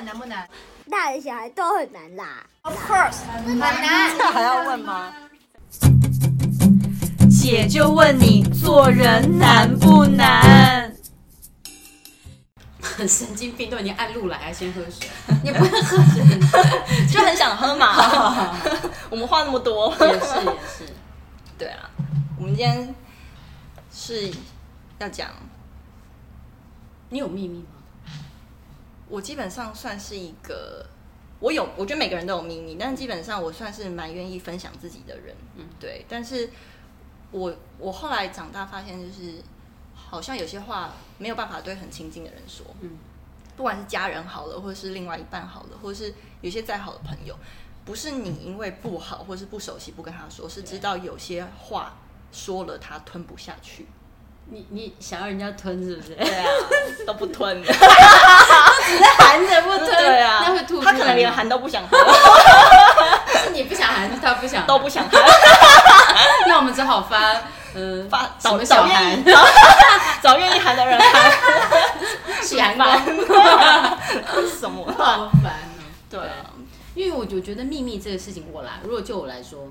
们难不难？大人小孩都很难啦。Of course，很难。这还要问吗？姐就问你，做人难不难？很 神经病，都已经按路来，还先喝水，你不会喝水，就很想喝嘛。我们话那么多，也是也是。对啊，我们今天是要讲，你有秘密吗？我基本上算是一个，我有，我觉得每个人都有秘密，但是基本上我算是蛮愿意分享自己的人，嗯，对。但是我我后来长大发现，就是好像有些话没有办法对很亲近的人说，嗯，不管是家人好了，或者是另外一半好了，或者是有些再好的朋友，不是你因为不好或是不熟悉不跟他说，是知道有些话说了他吞不下去。你你想要人家吞是不是？对啊，都不吞，只是含着不吞。对啊，那会吐。他可能连含都不想喝。是你不想含，是他不想，都不想喝。那我们只好发，嗯，发找找愿意找 愿意含的人含。喜含吗？什么？好烦哦。对啊，因为我就觉得秘密这个事情，我来，如果就我来说，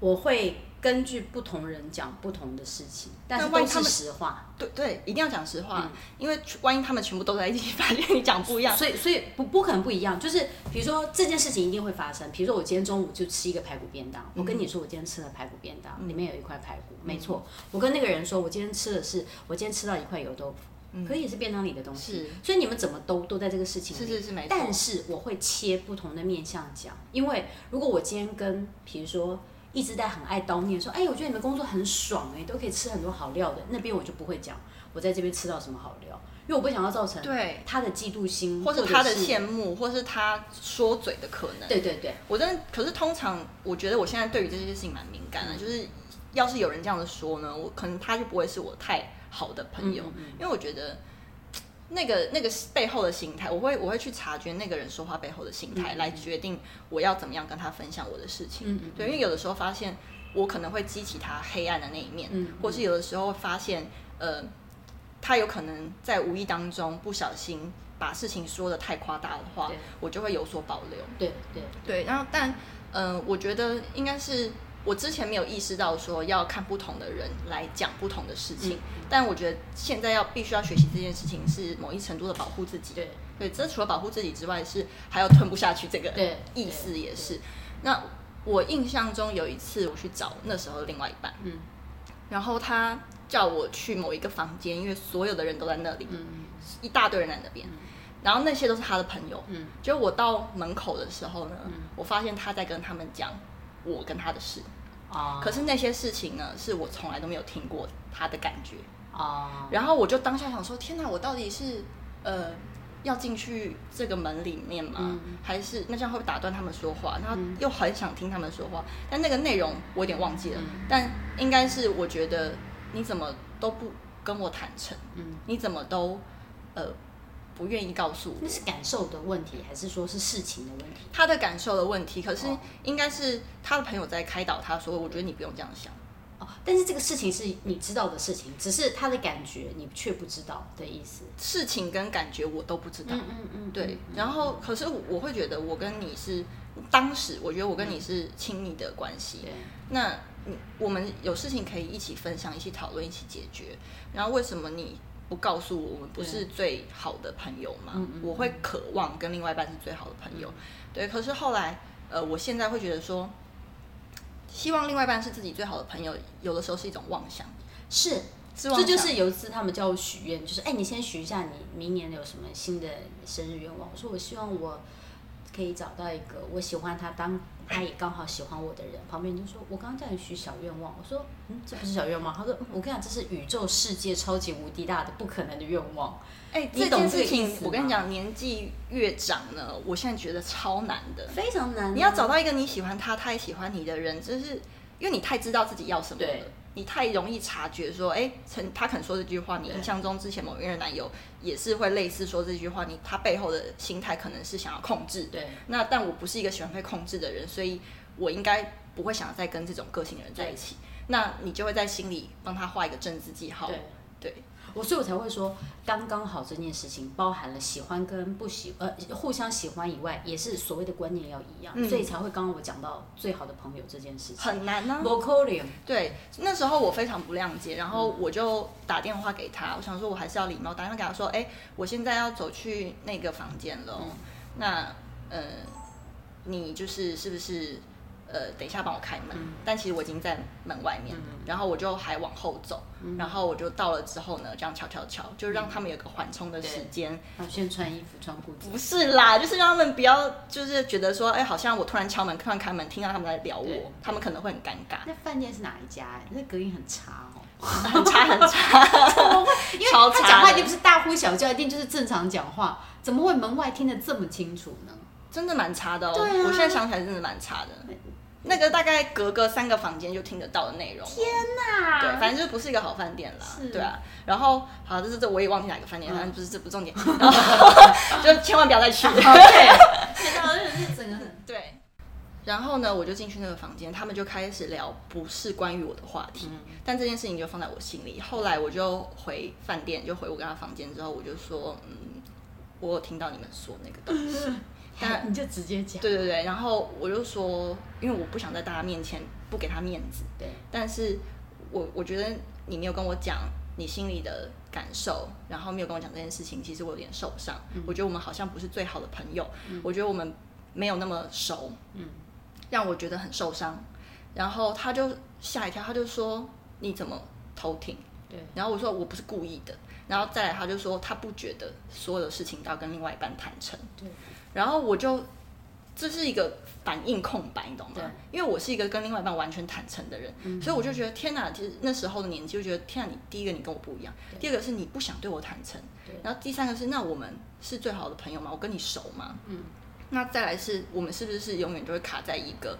我会。根据不同人讲不同的事情，但是都是实话。对对，一定要讲实话，嗯、因为万一他们全部都在一起，发现你讲不一样，所以所以不不可能不一样。就是比如说这件事情一定会发生。比如说我今天中午就吃一个排骨便当，嗯、我跟你说我今天吃了排骨便当，嗯、里面有一块排骨，嗯、没错。我跟那个人说我今天吃的是我今天吃到一块油豆腐，嗯、可以是便当里的东西。是所以你们怎么都都在这个事情里，是是是没错。但是我会切不同的面向讲，因为如果我今天跟比如说。一直在很爱叨念说，哎，我觉得你们工作很爽哎，都可以吃很多好料的。那边我就不会讲，我在这边吃到什么好料，因为我不想要造成对他的嫉妒心，或者他的羡慕，或是他说嘴的可能。对对对，我真的，可是通常我觉得我现在对于这些事情蛮敏感的，嗯、就是要是有人这样子说呢，我可能他就不会是我太好的朋友，嗯嗯嗯，因为我觉得。那个那个背后的心态，我会我会去察觉那个人说话背后的心态，嗯嗯、来决定我要怎么样跟他分享我的事情。对，因为有的时候发现我可能会激起他黑暗的那一面，嗯、或是有的时候发现，呃，他有可能在无意当中不小心把事情说的太夸大的话，我就会有所保留。对对对，然后但嗯、呃，我觉得应该是。我之前没有意识到说要看不同的人来讲不同的事情，嗯、但我觉得现在要必须要学习这件事情是某一程度的保护自己。对，对，这除了保护自己之外，是还要吞不下去这个 意思也是。那我印象中有一次我去找那时候的另外一半，嗯，然后他叫我去某一个房间，因为所有的人都在那里，嗯，一大堆人在那边，嗯、然后那些都是他的朋友，嗯，就我到门口的时候呢，嗯、我发现他在跟他们讲。我跟他的事，啊，可是那些事情呢，是我从来都没有听过他的感觉，啊，然后我就当下想说，天哪，我到底是呃要进去这个门里面吗？嗯、还是那这样会不会打断他们说话？然后又很想听他们说话，但那个内容我有点忘记了，嗯、但应该是我觉得你怎么都不跟我坦诚，嗯，你怎么都呃。不愿意告诉我，那是感受的问题，还是说是事情的问题？他的感受的问题，可是应该是他的朋友在开导他说：“我觉得你不用这样想。”哦，但是这个事情是你知道的事情，只是他的感觉你却不知道的意思。事情跟感觉我都不知道。嗯嗯嗯。对，然后可是我会觉得我跟你是当时，我觉得我跟你是亲密的关系。对。那我们有事情可以一起分享、一起讨论、一起解决。然后为什么你？不告诉我，我们不是最好的朋友嘛？我会渴望跟另外一半是最好的朋友，嗯、对。可是后来，呃，我现在会觉得说，希望另外一半是自己最好的朋友，有的时候是一种妄想。是，是这就是有一次他们叫我许愿，就是哎，你先许一下你明年有什么新的生日愿望。我说我希望我可以找到一个我喜欢他当。他也刚好喜欢我的人，旁边就说：“我刚刚叫你许小愿望。”我说：“嗯，这不是小愿望。”他说：“我跟你讲，这是宇宙世界超级无敌大的不可能的愿望。”哎，这件事情我跟你讲，年纪越长呢，我现在觉得超难的，非常难。你要找到一个你喜欢他，他也喜欢你的人，就是因为你太知道自己要什么了。你太容易察觉说，哎，曾他肯说这句话，你印象中之前某一任男友也是会类似说这句话，你他背后的心态可能是想要控制。对。那但我不是一个喜欢被控制的人，所以我应该不会想要再跟这种个性的人在一起。那你就会在心里帮他画一个正字记号。对。对我所以我才会说刚刚好这件事情包含了喜欢跟不喜呃互相喜欢以外，也是所谓的观念要一样，嗯、所以才会刚刚我讲到最好的朋友这件事情很难呢、对，那时候我非常不谅解，然后我就打电话给他，我想说我还是要礼貌，打电话给他说，哎、欸，我现在要走去那个房间了，嗯、那呃，你就是是不是？呃，等一下帮我开门，嗯、但其实我已经在门外面，嗯、然后我就还往后走，嗯、然后我就到了之后呢，这样敲敲敲，就让他们有个缓冲的时间。先穿衣服，穿裤子。不是啦，就是让他们不要，就是觉得说，哎，好像我突然敲门，突然开门，听到他们在聊我，他们可能会很尴尬。那饭店是哪一家？那隔音很差哦，很差很差。怎么会？因为他讲话一定不是大呼小叫，一定就是正常讲话，怎么会门外听得这么清楚呢？真的蛮差的哦。我现在想起来真的蛮差的。那个大概隔个三个房间就听得到的内容。天哪！对，反正就不是一个好饭店啦。是。对啊。然后，好，这是这我也忘记哪个饭店，反正不是这不重点。然 后就千万不要再去。对。对。然后呢，我就进去那个房间，他们就开始聊不是关于我的话题，但这件事情就放在我心里。后来我就回饭店，就回我跟他房间之后，我就说，嗯，我有听到你们说那个东西。但你就直接讲。对对对，然后我就说，因为我不想在大家面前不给他面子。对。但是我我觉得你没有跟我讲你心里的感受，然后没有跟我讲这件事情，其实我有点受伤。嗯。我觉得我们好像不是最好的朋友。嗯。我觉得我们没有那么熟。嗯。让我觉得很受伤。然后他就吓一跳，他就说：“你怎么偷听？”对。然后我说：“我不是故意的。”然后再来，他就说：“他不觉得所有的事情都要跟另外一半坦诚。”对。然后我就，这是一个反应空白，你懂吗？对因为我是一个跟另外一半完全坦诚的人，嗯、所以我就觉得天哪！其实那时候的年纪就觉得天哪！你第一个你跟我不一样，第二个是你不想对我坦诚，然后第三个是那我们是最好的朋友吗？我跟你熟吗？嗯，那再来是我们是不是永远就会卡在一个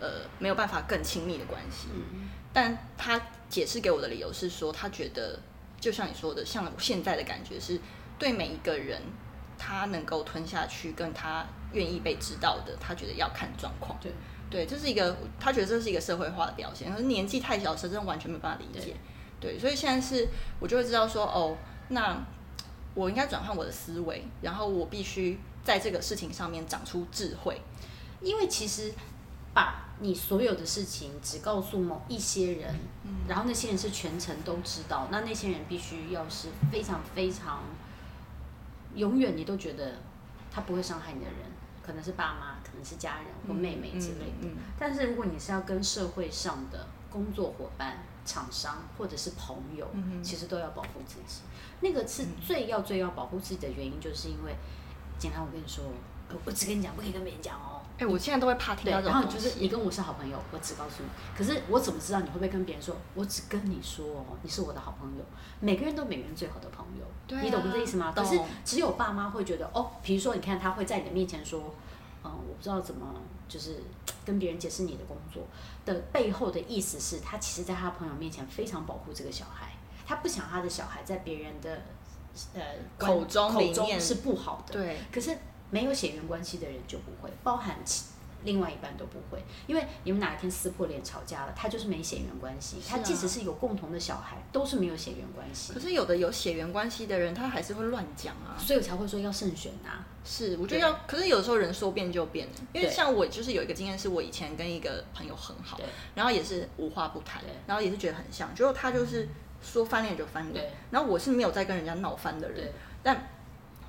呃没有办法更亲密的关系？嗯，但他解释给我的理由是说，他觉得就像你说的，像我现在的感觉是对每一个人。他能够吞下去，跟他愿意被知道的，他觉得要看状况。对，对，这是一个他觉得这是一个社会化的表现。可是年纪太小时，真的完全没办法理解。对，对，所以现在是我就会知道说，哦，那我应该转换我的思维，然后我必须在这个事情上面长出智慧。因为其实把你所有的事情只告诉某一些人，嗯，然后那些人是全程都知道，那那些人必须要是非常非常。永远你都觉得他不会伤害你的人，可能是爸妈，可能是家人或妹妹之类的。嗯嗯嗯、但是如果你是要跟社会上的工作伙伴、厂商或者是朋友，其实都要保护自己。那个是最要最要保护自己的原因，就是因为，简单我跟你说，我只跟你讲，不可以跟别人讲哦。哎，我现在都会怕听到。然后就是你跟我是好朋友，我只告诉你。可是我怎么知道你会不会跟别人说？我只跟你说哦，你是我的好朋友。每个人都每个人最好的朋友，对啊，你懂这意思吗？懂。可是只有爸妈会觉得哦，比如说你看他会在你的面前说，嗯，我不知道怎么就是跟别人解释你的工作的背后的意思是他其实在他朋友面前非常保护这个小孩，他不想他的小孩在别人的呃口中口中是不好的。对。可是。没有血缘关系的人就不会，包含其另外一半都不会，因为你们哪一天撕破脸吵架了，他就是没血缘关系。啊、他即使是有共同的小孩，都是没有血缘关系。可是有的有血缘关系的人，他还是会乱讲啊，所以我才会说要慎选啊。是，我觉得要。可是有的时候人说变就变，因为像我就是有一个经验，是我以前跟一个朋友很好，然后也是无话不谈，然后也是觉得很像，结果他就是说翻脸就翻脸，然后我是没有在跟人家闹翻的人，但。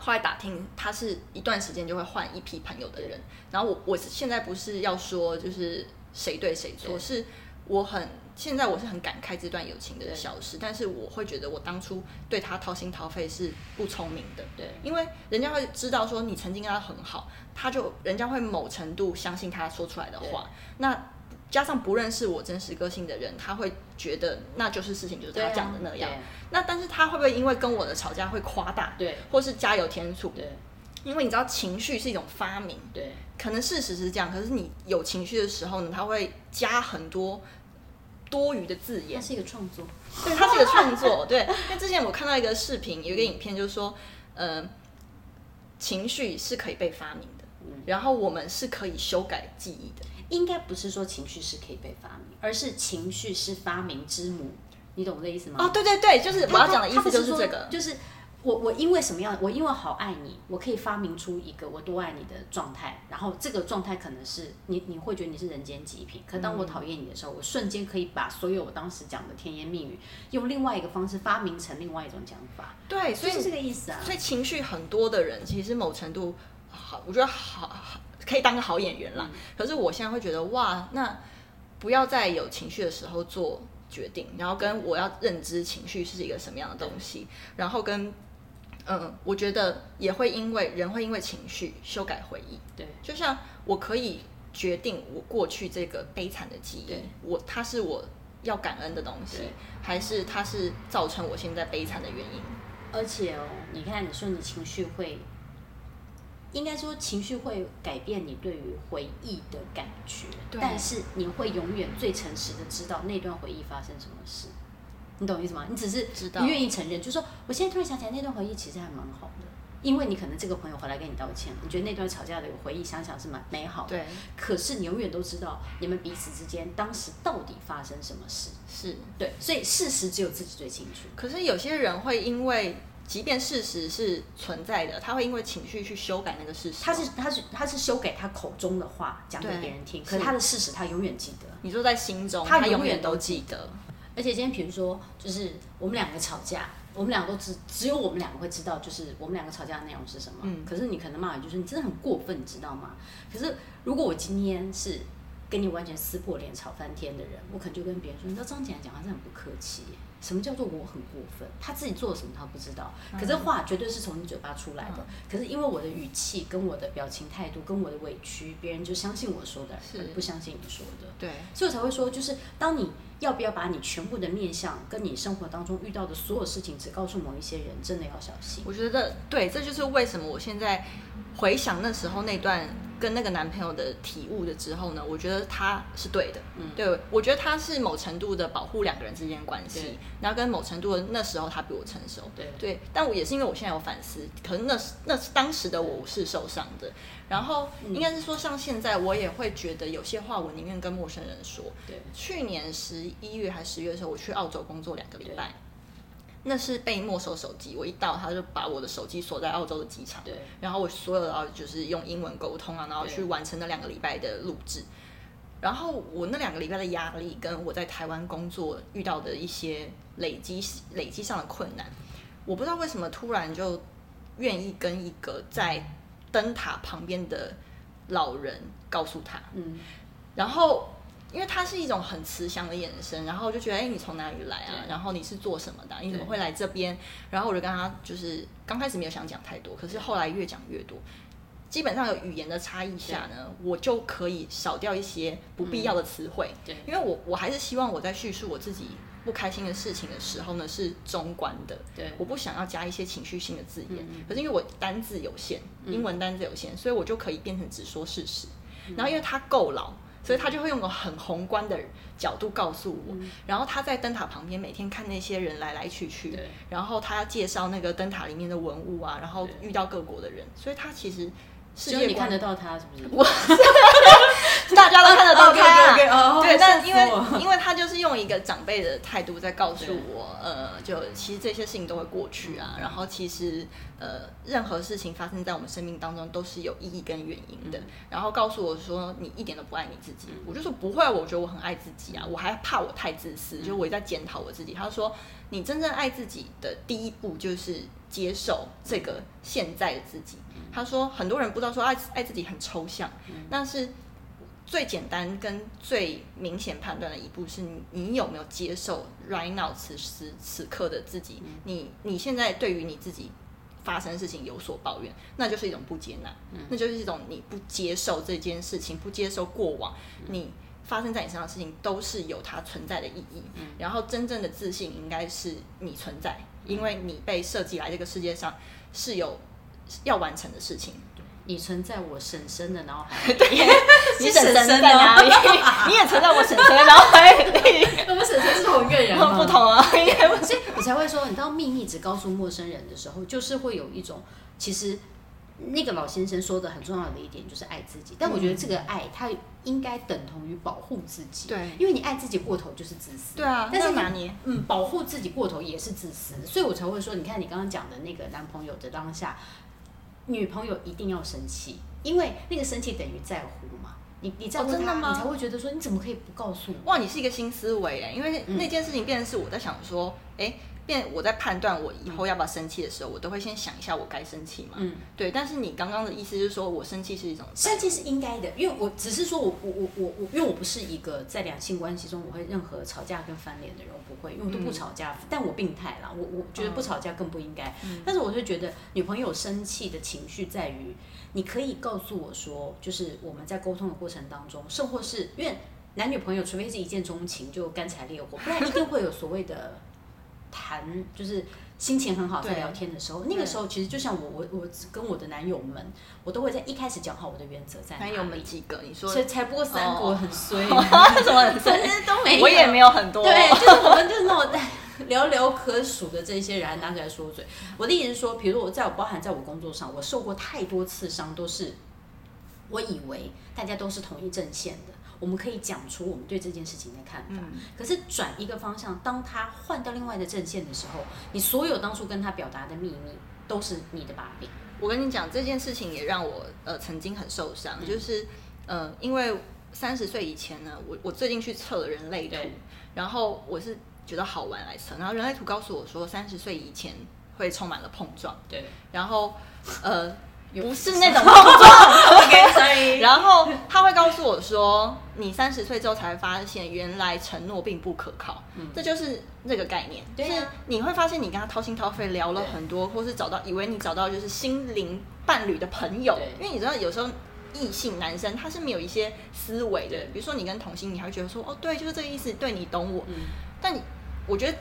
后来打听，他是一段时间就会换一批朋友的人。然后我我现在不是要说就是谁对谁错，对是我很现在我是很感慨这段友情的消失，但是我会觉得我当初对他掏心掏肺是不聪明的。对，因为人家会知道说你曾经跟他很好，他就人家会某程度相信他说出来的话。那加上不认识我真实个性的人，他会觉得那就是事情就是他讲的那样。那但是他会不会因为跟我的吵架会夸大？对，或是加油添醋？对，因为你知道情绪是一种发明，对，可能事实是这样，可是你有情绪的时候呢，他会加很多多余的字眼。它是一个创作，对，它是一个创作。对，因为之前我看到一个视频，有一个影片，就是说，呃，情绪是可以被发明的，然后我们是可以修改记忆的。应该不是说情绪是可以被发明，而是情绪是发明之母。你懂我的意思吗？哦，对对对，就是我要讲的意思就是这个，就是。我我因为什么样？我因为好爱你，我可以发明出一个我多爱你的状态，然后这个状态可能是你你会觉得你是人间极品。可当我讨厌你的时候，我瞬间可以把所有我当时讲的甜言蜜语，用另外一个方式发明成另外一种讲法。对，所以是这个意思啊。所以情绪很多的人，其实某程度好，我觉得好好可以当个好演员啦。嗯。可是我现在会觉得哇，那不要在有情绪的时候做决定，然后跟我要认知情绪是一个什么样的东西，然后跟。嗯，我觉得也会因为人会因为情绪修改回忆。对，就像我可以决定我过去这个悲惨的记忆，我它是我要感恩的东西，还是它是造成我现在悲惨的原因？而且哦，你看，你说你情绪会，应该说情绪会改变你对于回忆的感觉，但是你会永远最诚实的知道那段回忆发生什么事。你懂意思吗？你只是你愿意承认，就是说，我现在突然想起来那段回忆其实还蛮好的，因为你可能这个朋友回来跟你道歉，你觉得那段吵架的回忆想想是蛮美好的。对。可是你永远都知道你们彼此之间当时到底发生什么事。是。对，所以事实只有自己最清楚。可是有些人会因为，即便事实是存在的，他会因为情绪去修改那个事实。他是他是他是修改他口中的话讲给别人听，可是他的事实他永远记得。你说在心中，他永远都记得。而且今天，比如说，就是我们两个吵架，我们两个都只只有我们两个会知道，就是我们两个吵架的内容是什么。嗯。可是你可能骂人，就是你真的很过分，你知道吗？可是如果我今天是跟你完全撕破脸、吵翻天的人，我可能就跟别人说，你知道张姐讲话真的很不客气。什么叫做我很过分？他自己做了什么他不知道，可是话绝对是从你嘴巴出来的。可是因为我的语气、跟我的表情态度、跟我的委屈，别人就相信我说的，而不相信你说的。对，所以我才会说，就是当你要不要把你全部的面相跟你生活当中遇到的所有事情，只告诉某一些人，真的要小心。我觉得对，这就是为什么我现在回想那时候那段。跟那个男朋友的体悟的之后呢，我觉得他是对的，嗯，对，我觉得他是某程度的保护两个人之间的关系，然后跟某程度的那时候他比我成熟，对。对，但我也是因为我现在有反思，可能那那当时的我是受伤的，然后应该是说像现在我也会觉得有些话我宁愿跟陌生人说，对，去年十一月还十月的时候，我去澳洲工作两个礼拜。那是被没收手机，我一到他就把我的手机锁在澳洲的机场，对，然后我所有的就是用英文沟通啊，然后去完成那两个礼拜的录制，然后我那两个礼拜的压力跟我在台湾工作遇到的一些累积累积上的困难，我不知道为什么突然就愿意跟一个在灯塔旁边的老人告诉他，嗯，然后。因为他是一种很慈祥的眼神，然后我就觉得，哎，你从哪里来啊？然后你是做什么的？你怎么会来这边？然后我就跟他，就是刚开始没有想讲太多，可是后来越讲越多。基本上有语言的差异下呢，我就可以少掉一些不必要的词汇。对，因为我我还是希望我在叙述我自己不开心的事情的时候呢，是中观的。对，我不想要加一些情绪性的字眼。可是因为我单字有限，英文单字有限，所以我就可以变成只说事实。然后因为他够老。所以他就会用个很宏观的角度告诉我，嗯、然后他在灯塔旁边每天看那些人来来去去，然后他要介绍那个灯塔里面的文物啊，然后遇到各国的人，所以他其实。只有你看得到他是不是？我 大家都看得到他。对，但因为因为他就是用一个长辈的态度在告诉我，呃，就其实这些事情都会过去啊。然后其实呃，任何事情发生在我们生命当中都是有意义跟原因的。然后告诉我说，你一点都不爱你自己。我就说不会，我觉得我很爱自己啊。我还怕我太自私，就我也在检讨我自己。他说，你真正爱自己的第一步就是接受这个现在的自己。他说：“很多人不知道说爱爱自己很抽象，但是最简单跟最明显判断的一步是你，你有没有接受 right now 此时此刻的自己？你你现在对于你自己发生的事情有所抱怨，那就是一种不接纳，那就是一种你不接受这件事情，不接受过往你发生在你身上的事情都是有它存在的意义。然后真正的自信应该是你存在，因为你被设计来这个世界上是有。”要完成的事情，你存在我婶婶的脑海里。你婶婶在哪里？你也存在我婶婶的脑海里。我们婶婶是同一个人吗？不同啊，应该不是。你才会说，你知道秘密只告诉陌生人的时候，就是会有一种，其实那个老先生说的很重要的一点就是爱自己，但我觉得这个爱它应该等同于保护自己。对，因为你爱自己过头就是自私。对啊，但是拿捏，嗯，保护自己过头也是自私，所以我才会说，你看你刚刚讲的那个男朋友的当下，女朋友一定要生气，因为那个生气等于在乎嘛。你你在乎他，你才会觉得说你怎么可以不告诉我？哇，你是一个新思维哎，因为那件事情变成是我在想说，哎。变我在判断我以后要不要生气的时候，我都会先想一下我该生气嘛？嗯，对。但是你刚刚的意思就是说我生气是一种生气是应该的，因为我只是说我我我我我，因为我不是一个在两性关系中我会任何吵架跟翻脸的人，我不会，因为我都不吵架。嗯、但我病态啦，我我觉得不吵架更不应该。嗯、但是我就觉得女朋友生气的情绪在于，你可以告诉我说，就是我们在沟通的过程当中，甚或是因为男女朋友，除非是一见钟情就干柴烈火，不然一定会有所谓的。谈就是心情很好，在聊天的时候，那个时候其实就像我我我跟我的男友们，我都会在一开始讲好我的原则在哪里。男友们几个？你说？才不过三个，我很衰。什么很衰？都没有。我也没有很多。对，就是我们就是那种寥寥可数的这些人拿起来说嘴。我的意思是说，比如我在我包含在我工作上，我受过太多次伤，都是我以为大家都是同一阵线的。我们可以讲出我们对这件事情的看法，嗯、可是转一个方向，当他换到另外的阵线的时候，你所有当初跟他表达的秘密都是你的把柄。我跟你讲这件事情也让我呃曾经很受伤，嗯、就是呃因为三十岁以前呢，我我最近去测了人类图，对。然后我是觉得好玩来测，然后人类图告诉我说三十岁以前会充满了碰撞，对，然后呃。不是那种碰撞 ，OK，sorry。然后他会告诉我说，你三十岁之后才会发现，原来承诺并不可靠。嗯，这就是那个概念，就是你会发现，你跟他掏心掏肺聊了很多，或是找到以为你找到就是心灵伴侣的朋友。因为你知道，有时候异性男生他是没有一些思维的，比如说你跟同性，你还会觉得说，哦，对，就是这个意思，对，你懂我。嗯，但你，我觉得。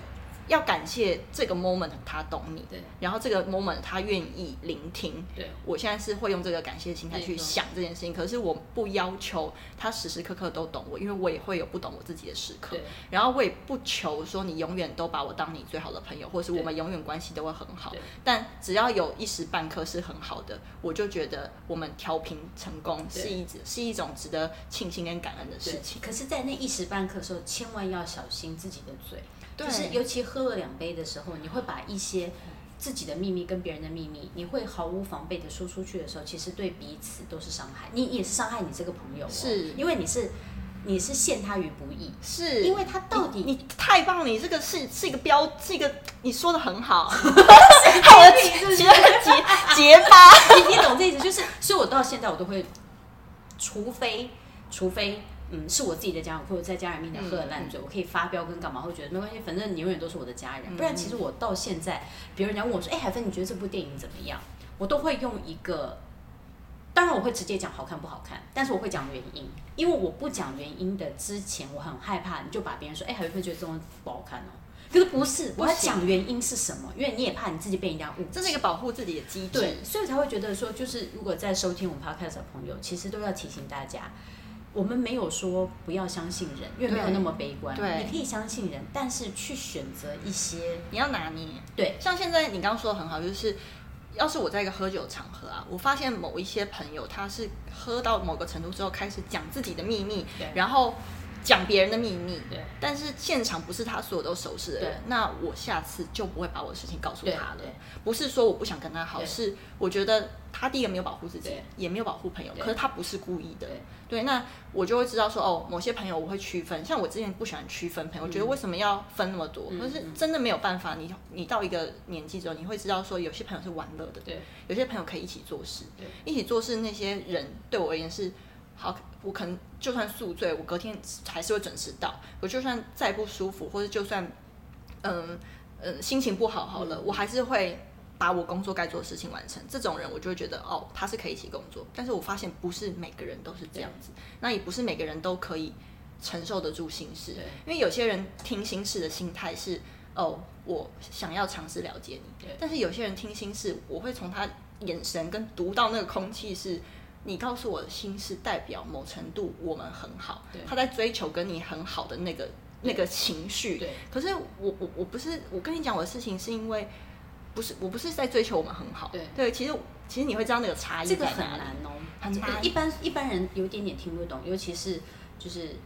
要感谢这个 moment，他懂你，对，然后这个 moment 他愿意聆听，对，我现在是会用这个感谢的心态去想这件事情，可是我不要求他时时刻刻都懂我，因为我也会有不懂我自己的时刻，对，然后我也不求说你永远都把我当你最好的朋友，或者是我们永远关系都会很好，对，但只要有一时半刻是很好的，我就觉得我们调频成功是一直是一种值得庆幸跟感恩的事情。可是，在那一时半刻的时候，千万要小心自己的嘴。就是，尤其喝了两杯的时候，你会把一些自己的秘密跟别人的秘密，你会毫无防备的说出去的时候，其实对彼此都是伤害。你也是伤害你这个朋友，是因为你是你是陷他于不义，是因为他到底你，你太棒了，你这个是是一个标，是一个你说的很好，好的结结结巴，你你懂这意思？就是，所以我到现在我都会，除非除非。嗯，是我自己的家人，或者在家人面前喝了烂醉，嗯、我可以发飙跟干嘛？会觉得没关系，反正你永远都是我的家人。嗯、不然，其实我到现在，别人家问我说：“哎、欸，海芬，你觉得这部电影怎么样？”我都会用一个，当然我会直接讲好看不好看，但是我会讲原因，因为我不讲原因的之前，我很害怕你就把别人说：“哎、欸，海芬觉得这东西不好看哦。”可是不是，我要讲原因是什么？因为你也怕你自己被人家误，这是一个保护自己的机制。对，所以才会觉得说，就是如果在收听我们 podcast 的朋友，其实都要提醒大家。我们没有说不要相信人，因为没有那么悲观。对，你可以相信人，但是去选择一些你要拿捏。对，像现在你刚刚说的很好，就是要是我在一个喝酒场合啊，我发现某一些朋友他是喝到某个程度之后开始讲自己的秘密，然后。讲别人的秘密，对，但是现场不是他所有都熟识的人，那我下次就不会把我的事情告诉他了。不是说我不想跟他好，是我觉得他第一个没有保护自己，也没有保护朋友，可是他不是故意的。对，那我就会知道说，哦，某些朋友我会区分，像我之前不喜欢区分朋友，嗯、我觉得为什么要分那么多？可是真的没有办法，你你到一个年纪之后，你会知道说，有些朋友是玩乐的，对，有些朋友可以一起做事，对，一起做事那些人对我而言是。好，我可能就算宿醉，我隔天还是会准时到。我就算再不舒服，或者就算，嗯嗯，心情不好好了，嗯、我还是会把我工作该做的事情完成。这种人，我就会觉得哦，他是可以一起工作。但是我发现不是每个人都是这样子，那也不是每个人都可以承受得住心事。因为有些人听心事的心态是哦，我想要尝试了解你。但是有些人听心事，我会从他眼神跟读到那个空气是。你告诉我的心是，代表某程度我们很好。他在追求跟你很好的那个那个情绪。对。可是我我我不是我跟你讲我的事情，是因为不是，我不是在追求我们很好。对对，其实其实你会知道那个差异这个很难哦，很难。一般一般人有点点听不懂，尤其是就是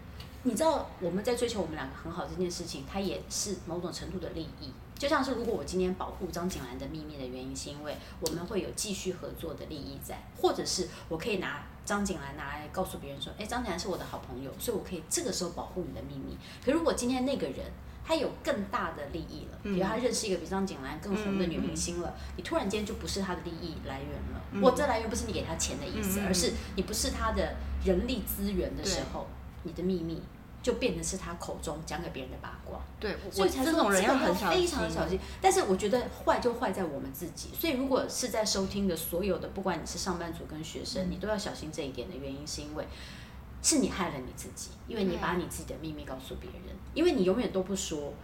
你知道我们在追求我们两个很好这件事情，它也是某种程度的利益。就像是如果我今天保护张景兰的秘密的原因，是因为我们会有继续合作的利益在，或者是我可以拿张景兰拿来告诉别人说，哎，张景兰是我的好朋友，所以我可以这个时候保护你的秘密。可如果今天那个人他有更大的利益了，比如他认识一个比张景兰更红的女明星了，嗯、你突然间就不是他的利益来源了。嗯、我这来源不是你给他钱的意思，嗯、而是你不是他的人力资源的时候，你的秘密。就变成是他口中讲给别人的八卦，对，所以才说这种人要很非常小心。但是我觉得坏就坏在我们自己。所以如果是在收听的所有的，不管你是上班族跟学生，你都要小心这一点的原因，是因为是你害了你自己，因为你把你自己的秘密告诉别人，因为你永远都不说。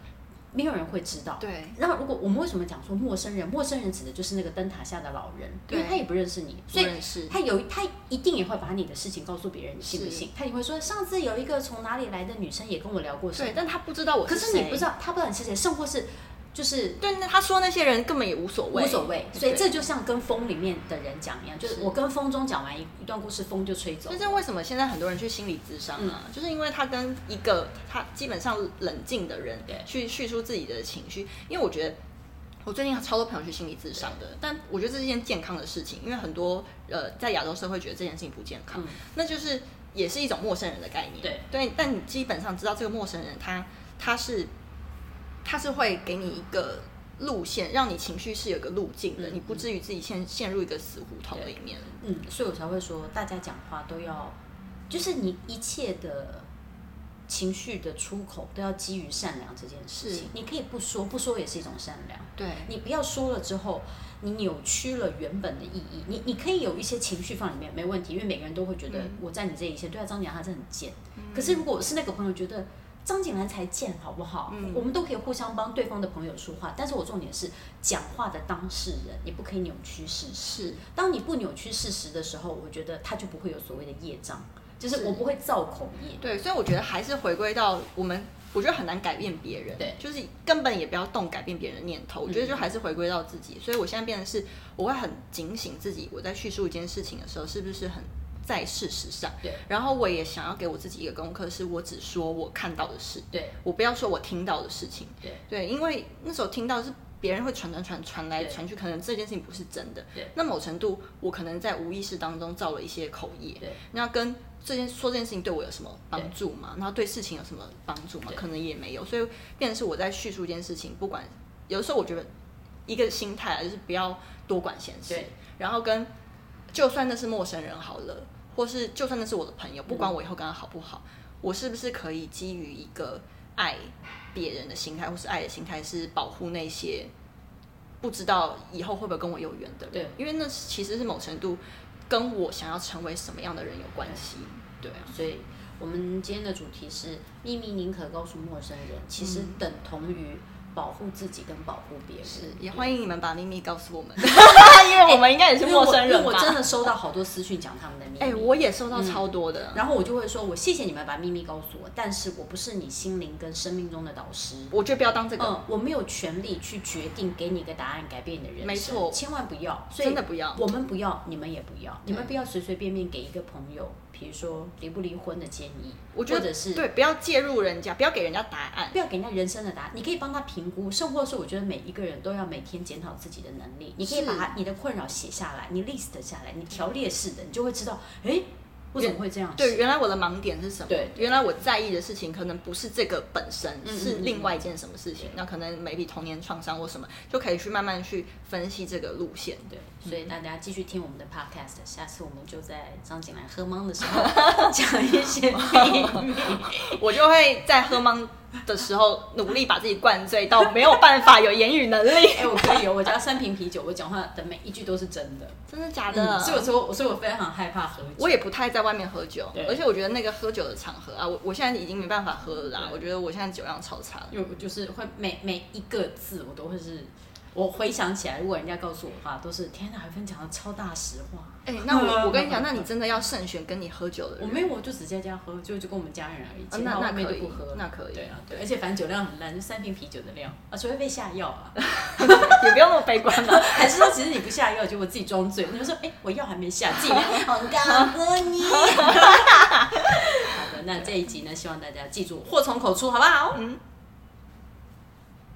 没有人会知道。对。然后，如果我们为什么讲说陌生人？陌生人指的就是那个灯塔下的老人，因为他也不认识你，所以他有他一定也会把你的事情告诉别人，你信不信？他也会说，上次有一个从哪里来的女生也跟我聊过什么，对，但他不知道我是谁。可是你不知道，他不知道你是谁，甚或是。就是对，那他说那些人根本也无所谓，无所谓，所以这就像跟风里面的人讲一样，就是我跟风中讲完一一段故事，风就吹走。就是为什么现在很多人去心理咨商啊？嗯、就是因为他跟一个他基本上冷静的人去叙述自己的情绪。因为我觉得我最近超多朋友去心理咨商的，但我觉得这是一件健康的事情，因为很多呃在亚洲社会觉得这件事情不健康，嗯、那就是也是一种陌生人的概念。对对，但你基本上知道这个陌生人他他是他是会给你一个。路线让你情绪是有个路径的，嗯、你不至于自己陷陷入一个死胡同里面。嗯，所以我才会说，大家讲话都要，就是你一切的情绪的出口都要基于善良这件事情。你可以不说，不说也是一种善良。对，你不要说了之后，你扭曲了原本的意义。你你可以有一些情绪放里面没问题，因为每个人都会觉得我在你这一线，对啊，张姐她真的很贱。嗯、可是如果我是那个朋友觉得。张景兰才贱，好不好？嗯、我们都可以互相帮对方的朋友说话，但是我重点是讲话的当事人，你不可以扭曲事实。是，当你不扭曲事实的时候，我觉得他就不会有所谓的业障，就是我不会造口业。对，所以我觉得还是回归到我们，我觉得很难改变别人，对，就是根本也不要动改变别人的念头。我觉得就还是回归到自己，所以我现在变得是，我会很警醒自己，我在叙述一件事情的时候，是不是很。在事实上，对，然后我也想要给我自己一个功课，是我只说我看到的事，对，我不要说我听到的事情，对，对，因为那时候听到是别人会传传传传来传去，可能这件事情不是真的，对，那某程度我可能在无意识当中造了一些口业，对，那跟这件说这件事情对我有什么帮助吗？然后对事情有什么帮助吗？可能也没有，所以变成是我在叙述一件事情，不管有的时候我觉得一个心态就是不要多管闲事，然后跟就算那是陌生人好了。或是就算那是我的朋友，不管我以后跟他好不好，嗯、我是不是可以基于一个爱别人的心态，或是爱的心态，是保护那些不知道以后会不会跟我有缘的人？对，因为那其实是某程度跟我想要成为什么样的人有关系。对，对啊，所以我们今天的主题是秘密宁可告诉陌生人，其实等同于。保护自己跟保护别人，是也欢迎你们把秘密告诉我们，因为我们应该也是陌生人吧。我真的收到好多私讯讲他们的秘密，哎，我也收到超多的。然后我就会说，我谢谢你们把秘密告诉我，但是我不是你心灵跟生命中的导师，我就不要当这个。嗯，我没有权利去决定给你一个答案，改变你的人生。没错，千万不要，真的不要。我们不要，你们也不要，你们不要随随便便给一个朋友。比如说离不离婚的建议，我觉得或者是对，不要介入人家，不要给人家答案，不要给人家人生的答案。你可以帮他评估，甚或是我觉得每一个人都要每天检讨自己的能力。你可以把他你的困扰写下来，你 list 下来，你条列式的，你就会知道，哎。为什么会这样？对，原来我的盲点是什么？对，原来我在意的事情可能不是这个本身，是另外一件什么事情。那可能 maybe 童年创伤或什么，就可以去慢慢去分析这个路线。对，所以大家继续听我们的 podcast，下次我们就在张景兰喝茫的时候 讲一些秘密，我就会在喝茫的时候努力把自己灌醉到没有办法有言语能力。哎，我可以有，我家三瓶啤酒，我讲话的每一句都是真的，真的假的？所以我说，所以我非常害怕喝酒。我也不太在外面喝酒，而且我觉得那个喝酒的场合啊，我我现在已经没办法喝了啦。我觉得我现在酒量超差，有就是会每每一个字我都会是我回想起来，如果人家告诉我的话，都是天哪，海芬讲的超大实话。哎、欸，那我 我跟你讲，那你真的要慎选跟你喝酒的人。我没有，我就只在家喝，就就跟我们家人而已。啊、那那可以，不喝，那可以。对啊，对，而且反正酒量很烂，就三瓶啤酒的量啊，除非被下药啊，也不用那么悲观嘛。还是说，其实你不下药，就我自己装醉。你就说，哎、欸，我药还没下，自己好告诉你。好的，那这一集呢，希望大家记住，祸从口出，好不好？嗯。